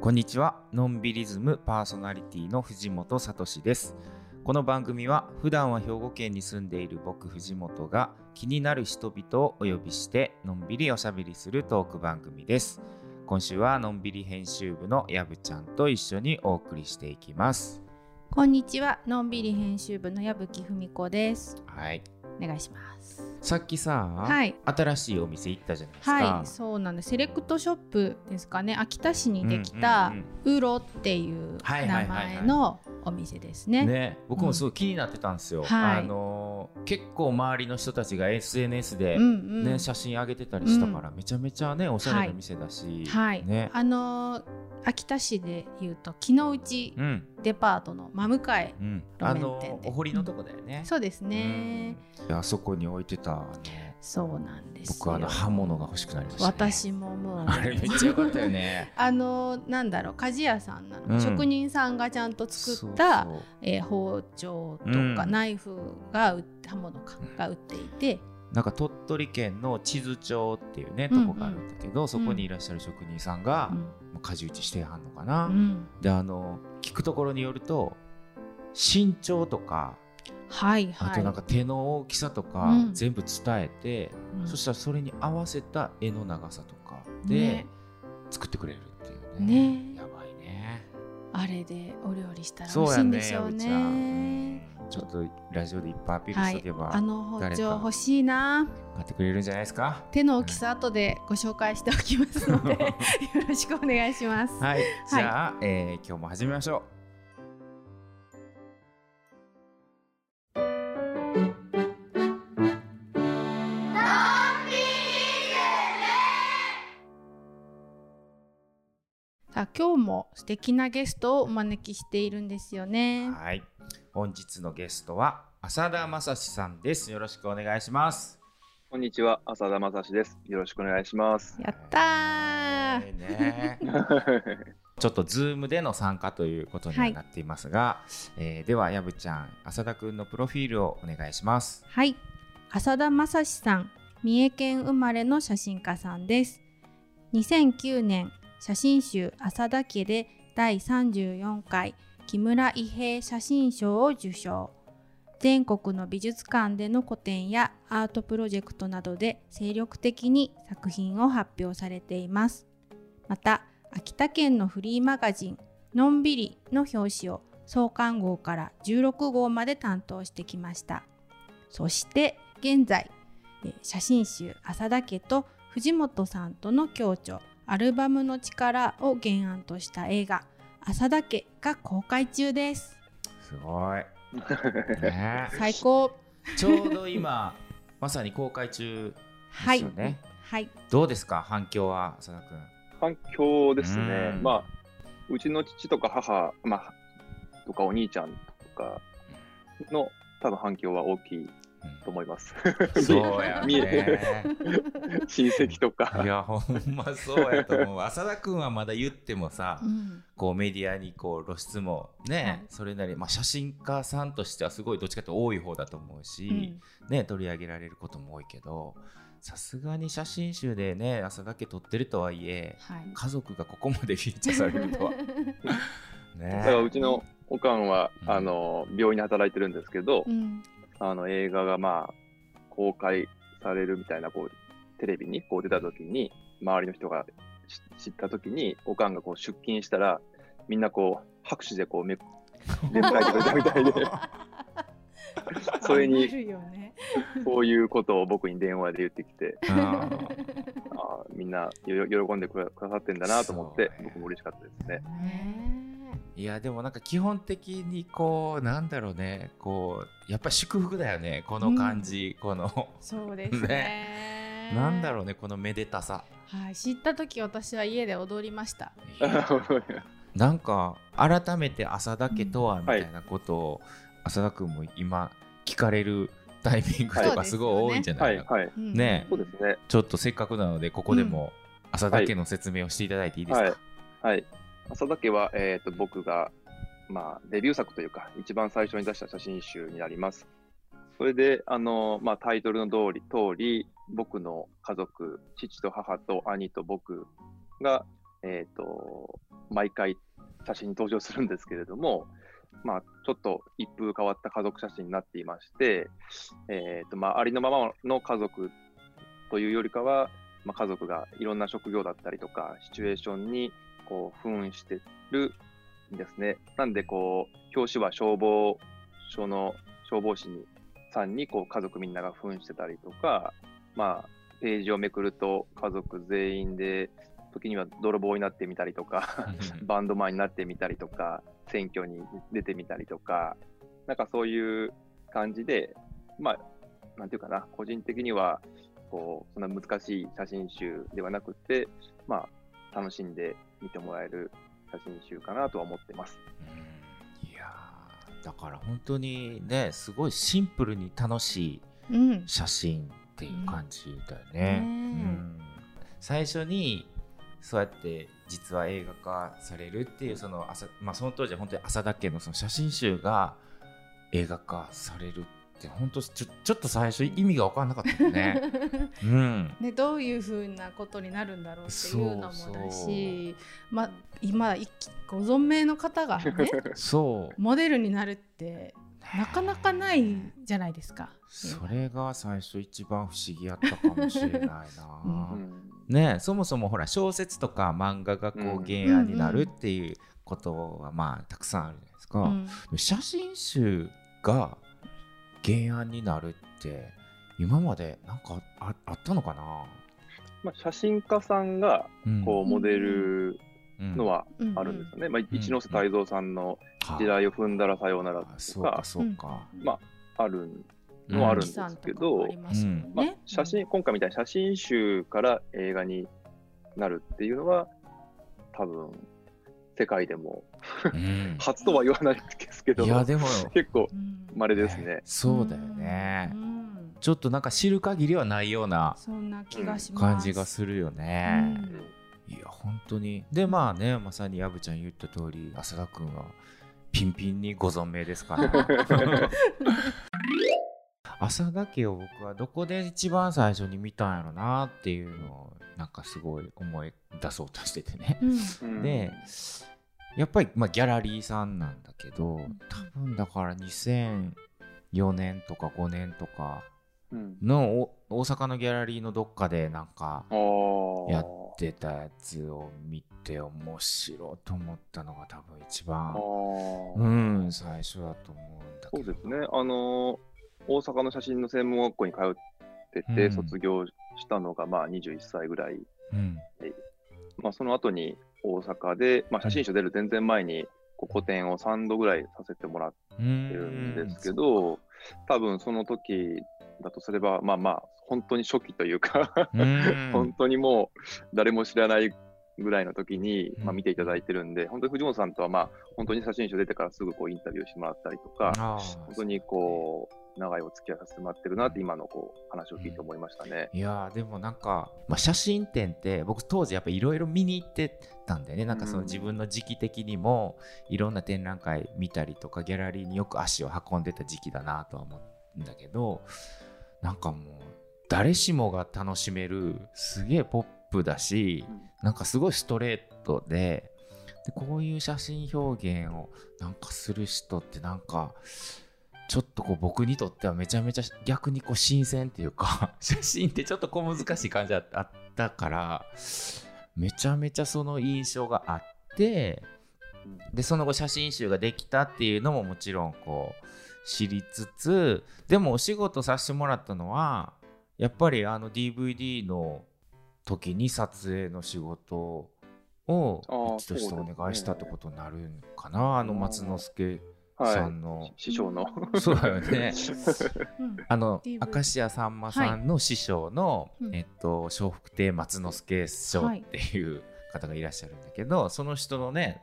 こんにちは。のんびりズムパーソナリティの藤本聡です。この番組は普段は兵庫県に住んでいる僕藤本が気になる人々をお呼びしてのんびりおしゃべりするトーク番組です。今週はのんびり編集部のやぶちゃんと一緒にお送りしていきます。こんにちは、のんびり編集部の矢吹文子です。はい。お願いします。さっきさ、はい。新しいお店行ったじゃないですか。はい、そうなんです。セレクトショップですかね。秋田市にできたうんウロっていう名前のお店ですね。ね、僕もすごい気になってたんですよ、はい。あのー結構周りの人たちが SNS で、うんうん。ね写真上げてたりしたから、めちゃめちゃねおしゃれな店だし、はい。ね。あのー秋田市でいうと木の内うん。デパートの真向かい。うん、あのお堀のとこだよね、そうですね。うん。あそこに置いてたそうなんですよ。僕あの刃物が欲しくなりました、ね、私ももう。あれめっちゃ良かったよね。あのーなんだろう鍛冶屋さんなの、うん。職人さんがちゃんと作ったそえー包丁とうん。かナイフが売って刃物かが売っていて、なんか鳥取県の地図町っていうねとうんうん。こがあるんだけど、そこにいらっしゃる職人さんが、うん。もう舵打ちしてはんのかな、うん。であの聞くところによると身長とかはいはい。あとなんか手の大きさとかうん。全部伝えて、うん。そしたらそれに合わせた絵の長さとかでね作ってくれるっていうね。ね。やばいね。あれでお料理したら美味しいんでしょううちゃん。ね。ちょっとラジオでいっぱいアピールはいしとけば、あの包丁欲しいな。買ってくれるんじゃないですか？手の大きさ後でご紹介しておきますのでよろしくお願いします。はい。じゃあ、えー今日も始めましょさ今日も素敵なゲストをお招きしているんですようね。はい。本日のゲストは浅田正史さんです。よろしくお願いします。こんにちは、浅田正史です。よろしくお願いします。やったー。えーね。ちょっとズームでの参加ということにはなっていますが、えーではやぶちゃん浅田くんのプロフィールをお願いします。はい。浅田政志さん三重県生まれの写真家さんです。2009年写真集浅田家で第34回木村伊兵衛写真賞を受賞。全国の美術館での個展やアートプロジェクトなどで精力的に作品を発表されています。また秋田県のフリーマガジン「のんびり」の表紙を創刊号から16号まで担当してきました。そして現在写真集「浅田家」と藤本さんとの共著アルバムの力を原案とした映画「浅田家」が公開中です。すごい、ね、最高。ちょうど今 まさに公開中はいですよね、はい。どうですか？反響は浅田くん。反響ですね。う。ん。まあ、うちの父とか母、まあ、とかお兄ちゃんとかの多分反響は大きいと思います。そうや 見ね 親戚といか。やほんまそうやと思う。浅田くんはまだ言ってもさ、うん。こうメディアにこう露出もね、はい。それなり、まあ、写真家さんとしてはすごいどっちかというと多い方だと思うし、うん。ね、取り上げられることも多いけどさすがに写真集でね朝だけ撮ってるとはいえはい。家族がここまでフィーチャーされるとは。ね。だからうちのおかんは、うん。あの病院で働いてるんですけど、うんあの映画がまあ公開されるみたいなこうテレビにこう出た時に周りの人が知知った時におかんがこう出勤したらみんなこう拍手でこうめ出迎えてくれたみたいで。それにそういうことを僕に電話で言ってきてうんあーみんなよ喜んでくださってんだなと思って僕も嬉しかったですね。ねいやでもなんか基本的にこうなんだろうね。こうやっぱり祝福だよね。この感じ、この。そうですね。なんだろうねこのめでたさ。はい。知った時私は家で踊りました。なんか改めて浅田家とはみたいなことを浅田君も今聞かれるタイミングとかすごい多いんじゃなはいい、かはい、うんね。そうですね。ちょっとせっかくなのでここでも浅田家の説明をしていただいていいですか、はい。浅田家は、えっ、と、僕が、まあ、デビュー作というか、一番最初に出した写真集になります。それで、あの、まあ、タイトルの通り、通り、僕の家族、父と母と兄と僕が、えっ、と、毎回写真に登場するんですけれども、まあ、ちょっと一風変わった家族写真になっていまして、えっ、と、まあ、ありのままの家族というよりかは、まあ、家族がいろんな職業だったりとか、シチュエーションに、こう、扮してるんですね。なんで、こう、表紙は消防署の消防士にさんにこう家族みんなが扮してたりとか、まあ、ページをめくると家族全員で、時には泥棒になってみたりとか、バンドマンになってみたりとか、選挙に出てみたりとか、なんかそういう感じで、まあ、なんていうかな、個人的には、こう、そんな難しい写真集ではなくて、まあ、楽しんで見てもらえる写真集かなとは思ってます。うんいやーだから本当にねすごいシンプルに楽しいうん写真っていう感じだよね。ううんん最初にそうやって実は映画化されるっていうその朝、まあ、その当時は本当に浅田家のその写真集が映画化されるって本当ちょちょっと最初意味が分からなかったよね。うん、ね、どういうふうなことになるんだろうっていうのもだし、まあ、今ご存命の方がね そうモデルになるってなかなかないじゃないですか。それが最初一番不思議やったかもしれないな。うんねえそもそもほら小説とか漫画がこううん原案になるっていうことはまあたくさんあるじゃないですか。うん写真集が原案になるって今までなんかああったのかな、まあ、写真家さんがうん。こうモデルうん。のはあるんですよね。まあ、一ノ瀬泰造さんの時代を踏んだらさようならあとそうかか、そうか。まあ、あるのはあるんですけど、まねまあ、写真、今回みたいに写真集から映画になるっていうのは、多分世界でも。うん。初とは言わないですけど、いやでも。結構うん稀ですね。そうだよね。う。ん。ちょっとなんか知る限りはないようなそんな気がします。感じがするよね。うん。いや本当に。でまあねまさにやぶちゃん言った通り浅田君はピンピンにご存命ですから 浅田家を僕はどこで一番最初に見たんやろなっていうのをなんかすごい思い出そうとしててね。うん。うん。でやっぱり、まあ、ギャラリーさんなんだけど多分だから2004年とか5年とかうん。のお大阪のギャラリーのどっかでなんかやってたやつを見て面白いと思ったのが多分一あ番ー。うん最初だと思うんだけど。そうですね。あの大阪の写真の専門学校に通ってて、うん。卒業したのがまあ21歳ぐらい。うん。まあ、その後に大阪で、まあ、写真集出る全然前に個展を3度ぐらいさせてもらっうてるんですけど、多分その時だとすれば、まあまあ、本当に初期というか、うん。本当にもう誰も知らないぐらいの時に、うん。まあ、見ていただいてるんで、本当に藤本さんとは、まあ、本当に写真集出てからすぐこうインタビューしてもらったりとか、本当にこう、長いお付き合いさせてもらってるなって、今のこう話を聞いて思いましたね。いやーでもなんか、まあ、写真展って僕当時やっぱいろいろ見に行ってたんだよね。なんかそのうん。自分の時期的にもいろんな展覧会見たりとかギャラリーによく足を運んでた時期だなとは思うんだけどなんかもう誰しもが楽しめるすげえポップだしなんかすごいストレートででこういう写真表現をなんかする人ってなんかちょっとこう僕にとってはめちゃめちゃ逆にこう新鮮っていうか 写真ってちょっとこう難しい感じだあったからめちゃめちゃその印象があってでその後写真集ができたっていうのももちろんこう知りつつでもお仕事させてもらったのはやっぱりあの DVD の時に撮影の仕事を一としてお願いしたってことになるんかな。あの松之助さはんのい。、師匠の。そうだよね。うん。あの明石家さんまさんの師匠の、うん。えっと笑福亭松之助師匠っていう方がいらっしゃるんだけど、その人のね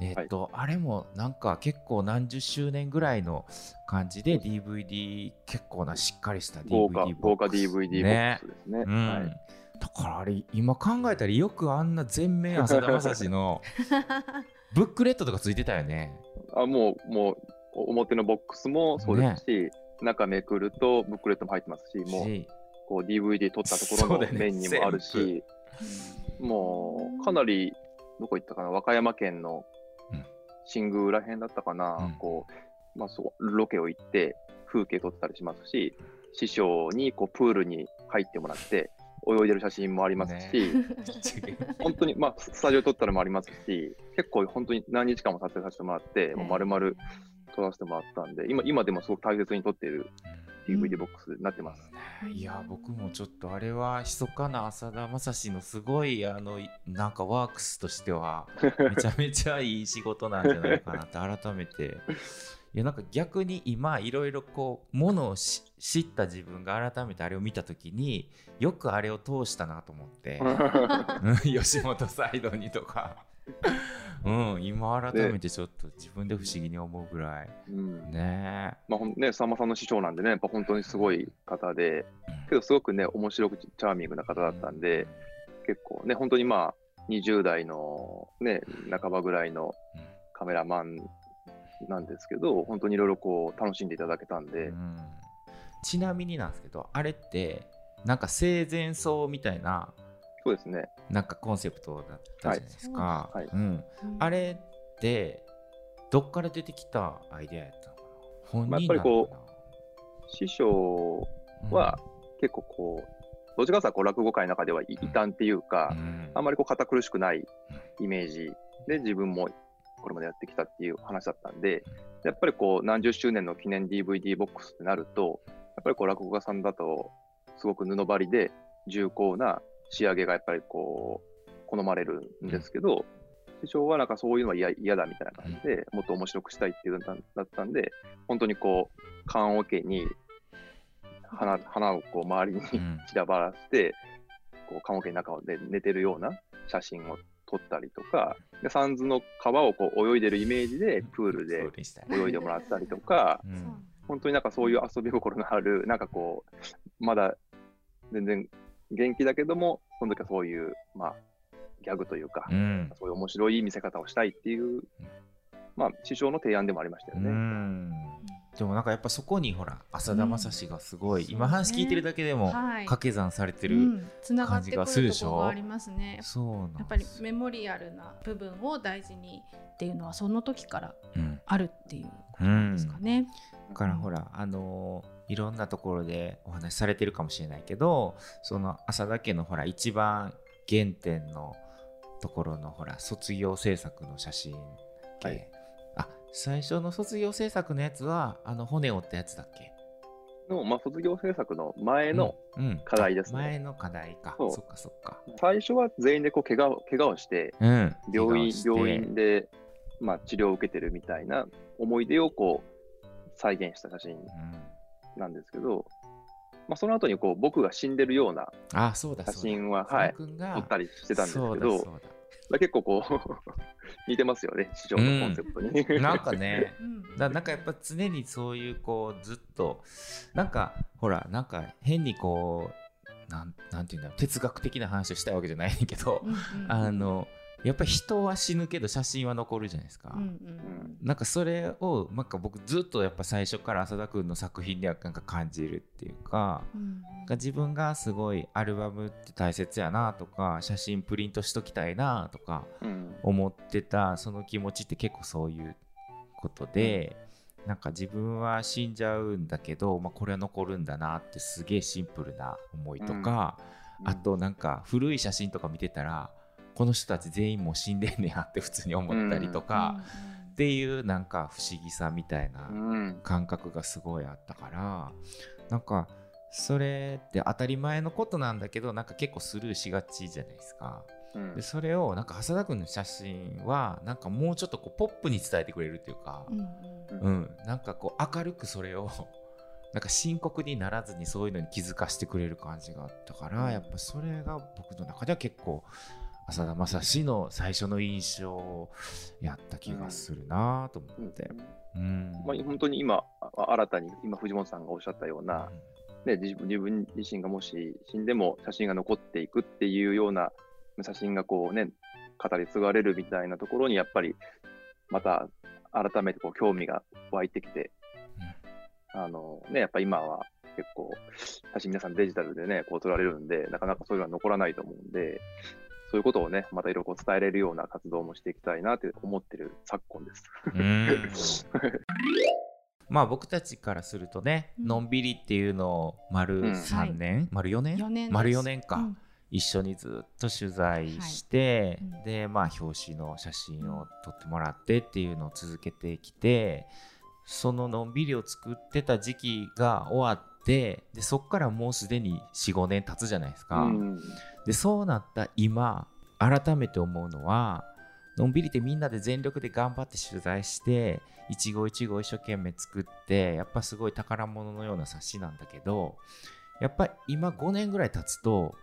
えっと、あれもなんか結構何十周年ぐらいの感じで DVD 結構なしっかりした DVD 豪華、豪華ボックス DVD ボッねクスですね。うん。はい。だからあれ今考えたらよくあんな全面浅田政志の ブックレットとかついてたよね。あもう、もう、表のボックスもそうですし、中めくるとブックレットも入ってますし、もう、し。こう DVD 撮ったところの面にもあるし、もう、かなりどこ行ったかな、和歌山県のうん。新宮ら辺だったかな、うん。こう、まあそう、ロケを行って、風景撮ったりしますし、師匠にこうプールに入ってもらって、泳いでる写真もありますし、本当に、まあ、スタジオ撮ったのもありますし、結構本当に何日間も撮影させてもらって、もう丸々撮らせてもらったんで、今今でもすごく大切に撮っている DVD ボックスになってます。いや僕もちょっとあれは密かな浅田正史のすごいあのいなんかワークスとしては めちゃめちゃいい仕事なんじゃないかなって改めて。いやなんか逆に今いろいろこうものをし知った自分が改めてあれを見た時によくあれを通したなと思って、うん。吉本サイドにとか、うん、今改めてちょっと自分で不思議に思うぐらい。うん。ね。まあほんね、さんまさんの師匠なんでね、やっぱ本当にすごい方で、けどすごくね、面白くチャーミングな方だったんで、結構ね、本当にまあ、20代のね、半ばぐらいのカメラマンなんですけど、本当にいろいろこう、楽しんでいただけたんで、うんちなみになんですけどあれってなんか生前葬みたいなそうですね。なんかコンセプトだったじゃないですか、はい。はい。うん、あれってどっから出てきたアイデアやったの？かな本まあ人やっぱりこなのか師匠なは結構こう、どっちかというとこう落語界の中では異端っていうか、うん。あんまりこう堅苦しくないイメージ。で自分もこれまでやってきたっていう話だったんで、やっぱりこう何十周年の記念 DVD ボックスってなると、ぱりこう落語家さんだとすごく布張りで重厚な仕上げがやっぱりこう好まれるんですけど、師匠はなんかそういうのは嫌嫌だみたいな感じで、もっと面白くしたいっていうのだったんで、本当にこう、棺桶に花花をこう周りにうん。散らばらせて、こう、棺桶の中で寝てるような写真を撮ったりとか、で、サンズの川をこう泳いでるイメージで、プールそで泳いでもらったりとか、うん本当になんかそういう遊び心のある、なんかこう、まだ全然元気だけども、その時はそういう、まあ、ギャグというか、うん。そういう面白い見せ方をしたいっていう、まあ、師匠の提案でもありましたようね。ん。でもなんかやっぱそこにほら浅田正史がすごい、うん。今話聞いてるだけでもはい。掛け算されてる、うん、つながってくる感じがするでしょ？ところがありますね。そうやっぱりメモリアルな部分を大事にっていうのはその時からうん。あるっていうことなんですかね。だからほら、あのーいろんなところでお話しされてるかもしれないけどその浅田家のほら一番原点のところのほら卒業制作の写真け、はい。あ最初の卒業制作のやつはあの骨折ったやつだっけ？の、まあ、卒業制作の前の、うんうん。課題ですね。あ前の課題か。そっかそっか。最初は全員でこう怪我を怪我をして、うん。病院怪我をして。病院で、まあ、治療を受けてるみたいな思い出をこう再現した写真うんなんですけど、まあ、その後にこう僕が死んでるようなあそうだ写真は、はい、撮ったりしてたんですけど、結構こう 似てますよね、市場のコンセプトに。だなんかねうん。だなんかやっぱ常にそういうこうずっとなんかほらなんか変にこうなんなんていうんだろう哲学的な話をしたいわけじゃないけど、うんうん。あのやっぱり人は死ぬけど写真は残るじゃないですか。うんうんうん。なんかそれをなんか僕ずっとやっぱ最初から浅田君の作品ではなんか感じるっていうかうんか自分がすごいアルバムって大切やなとか写真プリントしときたいなとかうん。思ってたその気持ちって結構そういうことで、なんか自分は死んじゃうんだけど、まあ、これは残るんだなってすげえシンプルな思いとか、あとなんか古い写真とか見てたらこの人たち全員もう死んでんねやって 普通に思ったりとか、っていうなんか不思議さみたいなうん。感覚がすごいあったからなんかそれって当たり前のことなんだけどなんか結構スルーしがちじゃないですか。うん。でそれをなんか浅田君の写真はなんかもうちょっとこうポップに伝えてくれるっていうかう、んうん。なんかこう明るくそれを なんか深刻にならずにそういうのに気づかせてくれる感じがあったからやっぱそれが僕の中では結構浅田正史の最初の印象やった気がするなと思って。うん。まあ、本当に今、あ新たに今、藤本さんがおっしゃったような、ね、自分自分自身がもし死んでも写真が残っていくっていうような写真がこうね、語り継がれるみたいなところに、やっぱりまた改めてこう興味が湧いてきて、あのね、やっぱ今は結構、写真皆さんデジタルでね、こう撮られるんで、なかなかそういうのは残らないと思うんで、そういうことをね、またいろいろ伝えれるような活動もしていきたいなって思ってる昨今です。うん。まあ僕たちからするとね、うん。のんびりっていうのを丸うん3年、丸4年？4年丸4年か、うん。一緒にずっと取材して、はい。うん。でまあ表紙の写真を撮ってもらってっていうのを続けてきてそののんびりを作ってた時期が終わってでそっからもうすでに45年経つじゃないですか。うんでそうなった今改めて思うのはのんびりってみんなで全力で頑張って取材して一期一会一生懸命作ってやっぱすごい宝物のような冊子なんだけどやっぱり今5年ぐらい経つと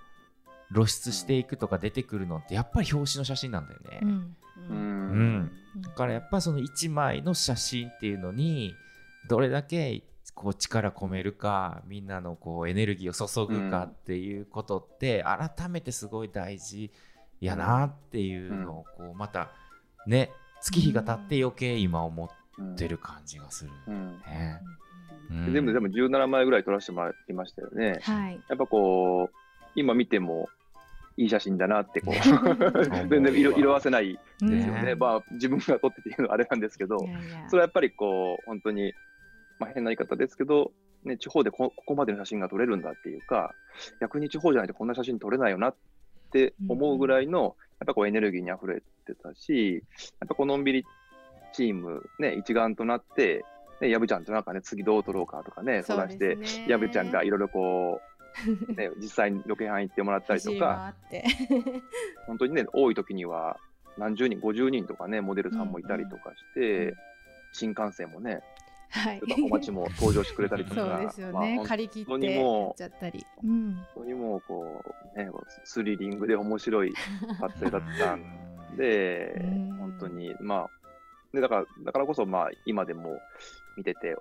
露出していくとか出てくるのってやっぱり表紙の写真なんだよね。うんううんんだからやっぱその1枚の写真っていうのにどれだけこう力込めるかみんなのこうエネルギーを注ぐかっていうことって改めてすごい大事やなっていうのをこうまたね月日が経って余計今思ってる感じがするうん。ね。で全部でも17枚ぐらい撮らせてもらいましたよね。はい。やっぱこう、今見てもいい写真だなってこう、ね。全然色色あせないですよね。ね。まあ自分が撮ってて言うのはあれなんですけど。い、やいや。それはやっぱりこう、本当に、まあ、変な言い方ですけど、ね、地方でこここまでの写真が撮れるんだっていうか、逆に地方じゃないとこんな写真撮れないよなって思うぐらいの、やっぱこうエネルギーに溢れてたし、やっぱこうのんびりチーム、ね、一丸となって、ね、やぶちゃんとなんかね、次どう撮ろうかとかね、相談して、やぶちゃんがいろいろこう、ね、実際にロケハン行ってもらったりとか、本当にね、多い時には何十人、50人とかね、モデルさんもいたりとかして、うん。新幹線もね、はい。ちょっとお待ちも登場してくれたりとか、そうですよね、まあり切ってちゃったり、うん、当にもうこう、ね、スリリングで面白い撮影だったんで うん、本当に、まあ、でだからだからこそ、まあ、今でも見てて、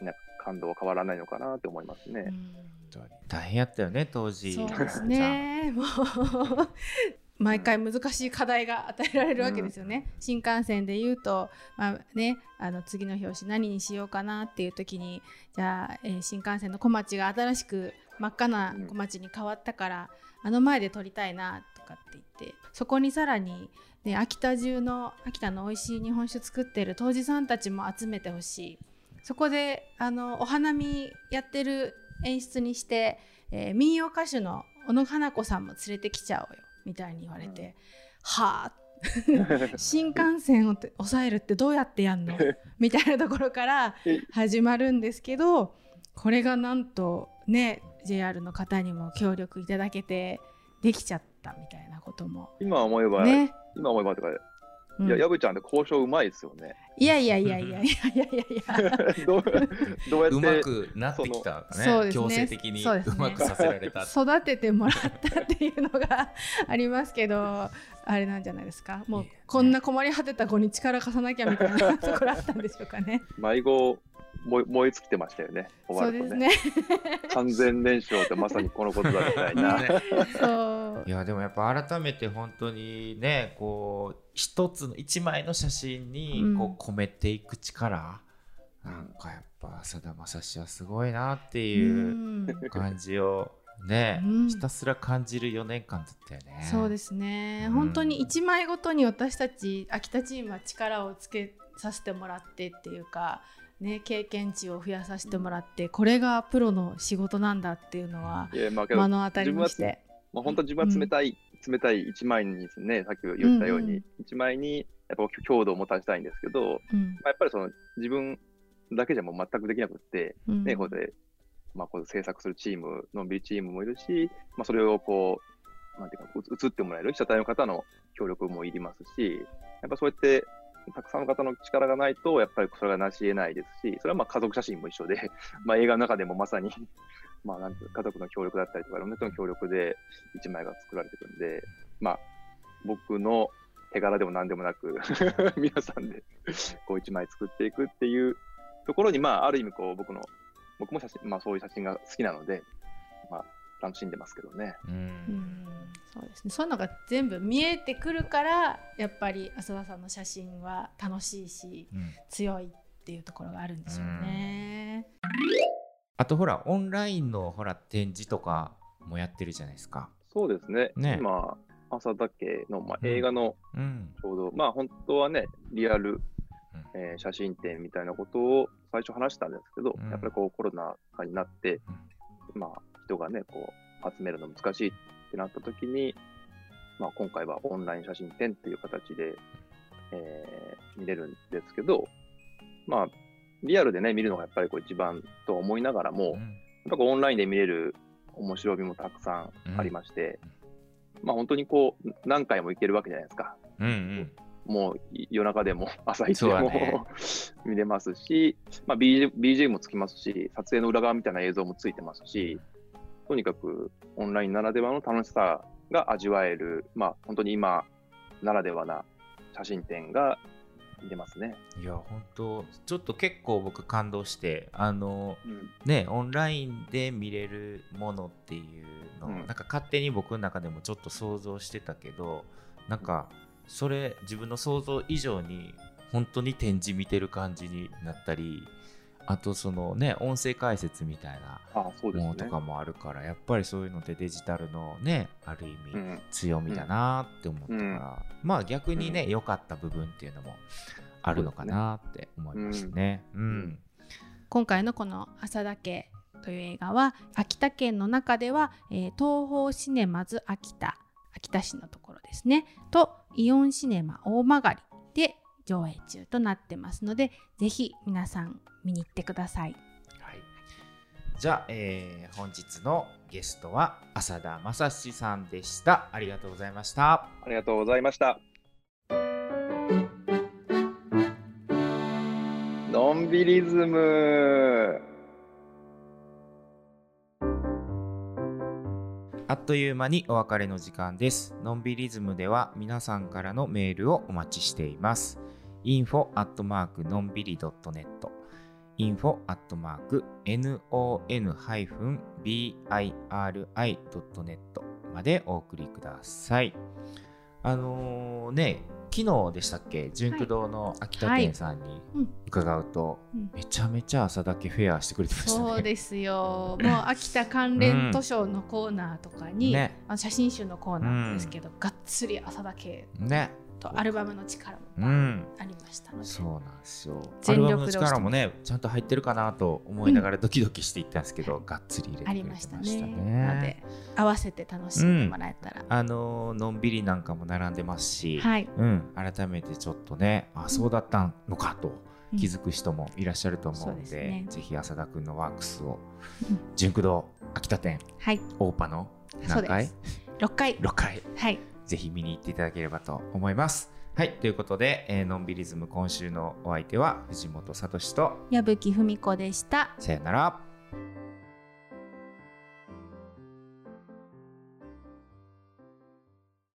ね、感動は変わらないのかなって思いますね。うん。大変やったよね当時。そうですね。もう毎回難しい課題が与えられるわけですよね、新幹線で言うと、まあね、あの次の表紙何にしようかなっていう時にじゃあ、えー新幹線の小町が新しく真っ赤な小町に変わったから、あの前で撮りたいなとかって言ってそこにさらに、ね、秋田中の秋田の美味しい日本酒作ってる杜氏さんたちも集めてほしい。そこであのお花見やってる演出にして、えー民謡歌手の小野花子さんも連れてきちゃおうよ。みたいに言われて、はあ？新幹線をて抑えるってどうやってやんの？みたいなところから始まるんですけどこれがなんとね JR の方にも協力いただけてできちゃったみたいなことも。今思えば、ね、今思えばとか、うんいや、やぶちゃんで交渉うまいですよね。いやいやいやいや いやいやいや。どうどうやってうまくなってきたね。ね。強制的にうまくさせられた、ね、育ててもらったっていうのがありますけどあれなんじゃないですか。もうこんな困り果てた子に力貸さなきゃみたいなところあったんでしょうかね。迷子燃え燃え尽きてましたよね、終わそうでするとね。ね。完全燃焼ってまさにこのことだみたいな。ね。そう。いやでもやっぱ改めて本当にねこう一つの一枚の写真にうん。こう込めていく力、なんかやっぱさだまさしはすごいなってういうん。感じをね、うん。ひたすら感じる4年間だったよね。そうですね、うん。本当に1枚ごとに私たち秋田チームは力をつけさせてもらってっていうか、ね、経験値を増やさせてもらってこれがプロの仕事なんだっていうのは目の当たりにして。まあ、本当自分は冷たい、冷たい一枚にですね、さっき言ったように、うんうん一枚にやっぱ強度を持たせたいんですけど、うん。まあ、やっぱりその自分だけじゃもう全くできなくって、うん。ね、ここで、まあ、こう制作するチーム、のんびりチームもいるし、まあ、それをこう、なんていうか、う映ってもらえる被写体の方の協力もいりますし、やっぱそうやって、たくさんの方の力がないと、やっぱりそれがなし得ないですし、それはまあ家族写真も一緒で、まあ映画の中でもまさに、まあなんて家族の協力だったりとか、いろんな人の協力で一枚が作られていくんで、まあ僕の手柄でも何でもなく、皆さんでこう一枚作っていくっていうところに、まあある意味こう僕の、僕も写真、まあそういう写真が好きなので、まあ楽しんでますけどね。うんうんそうですね。そういうのが全部見えてくるからやっぱり浅田さんの写真は楽しいしうん。強いっていうところがあるんでしょうね。あとほらオンラインのほら展示とかもやってるじゃないですか。そうですね。ね。今、浅田家の、まあ、映画のうん。ちょうど、まあ本当はね、リアル、うん。えー写真展みたいなことを最初話したんですけど、うん。やっぱりこうコロナ禍になって、まあ人がね、こう集めるの難しいってなった時に、まあ今回はオンライン写真展っていう形で、えー見れるんですけど、まあリアルでね、見るのがやっぱりこう一番と思いながらも、うん。やっぱオンラインで見れる面白みもたくさんありまして、まあ本当にこう何回も行けるわけじゃないですか。うんうん。もうい夜中でも 朝一でも、だね。見れますし、まあ、BG BGM もつきますし、撮影の裏側みたいな映像もついてますし、とにかくオンラインならではの楽しさが味わえる、まあ本当に今ならではな写真展が見れますね。いや本当ちょっと結構僕感動してあのうんねオンラインで見れるものっていうのを、うんなんか勝手に僕の中でもちょっと想像してたけどなんかそれ自分の想像以上に本当に展示見てる感じになったりあとそのね音声解説みたいなああそうですね。ものとかもあるから、やっぱりそういうのでデジタルのねある意味、うん。強みだなって思ったから、うん。まあ逆にね良、かった部分っていうのもあるのかなって思いましたね。うん。今回のこの「浅田家」という映画は秋田県の中では、えー東宝シネマズ秋田秋田市のところですね。とイオンシネマ大曲。で上映中となってますのでぜひ皆さん見に行ってください。はい、じゃあ、えー本日のゲストは浅田正史さんでした。ありがとうございました。ありがとうございました。のんびりズム。あっという間にお別れの時間です。のんびりズムでは皆さんからのメールをお待ちしています。Info アットマークのんびり .net info アットマーク non-biri.net までお送りください。あのーね、昨日でしたっけ？純駆堂の秋田店さんにうん伺うと、うん。めちゃめちゃ朝だけフェアしてくれてましたね。そうですよ。もう秋田関連図書のコーナーとかに、ね。あの写真集のコーナーですけど、がっつり朝だけ。ね。とアルバムの力も。ありましたので、そうなんですよ。ア全ルバムの力もね、ちゃんと入ってるかなと思いながらドキドキしていったんですけど、がっつり入れてましりましたたね。ね。なので合わせて楽しんでもらえたら、あのーのんびりなんかも並んでますし、はい、うん、改めてちょっとね、あ、そうだったのかとうん気づく人もいらっしゃると思うので、ねぜひ浅田くんのワークスをうん、純駆動秋田店、はい、オーパの何回そうです。6回、?6 回。はい、ぜひ見に行っていただければと思います。はい、ということで、えーのんびりズム今週のお相手は藤本聡と矢吹文子でした。さよなら。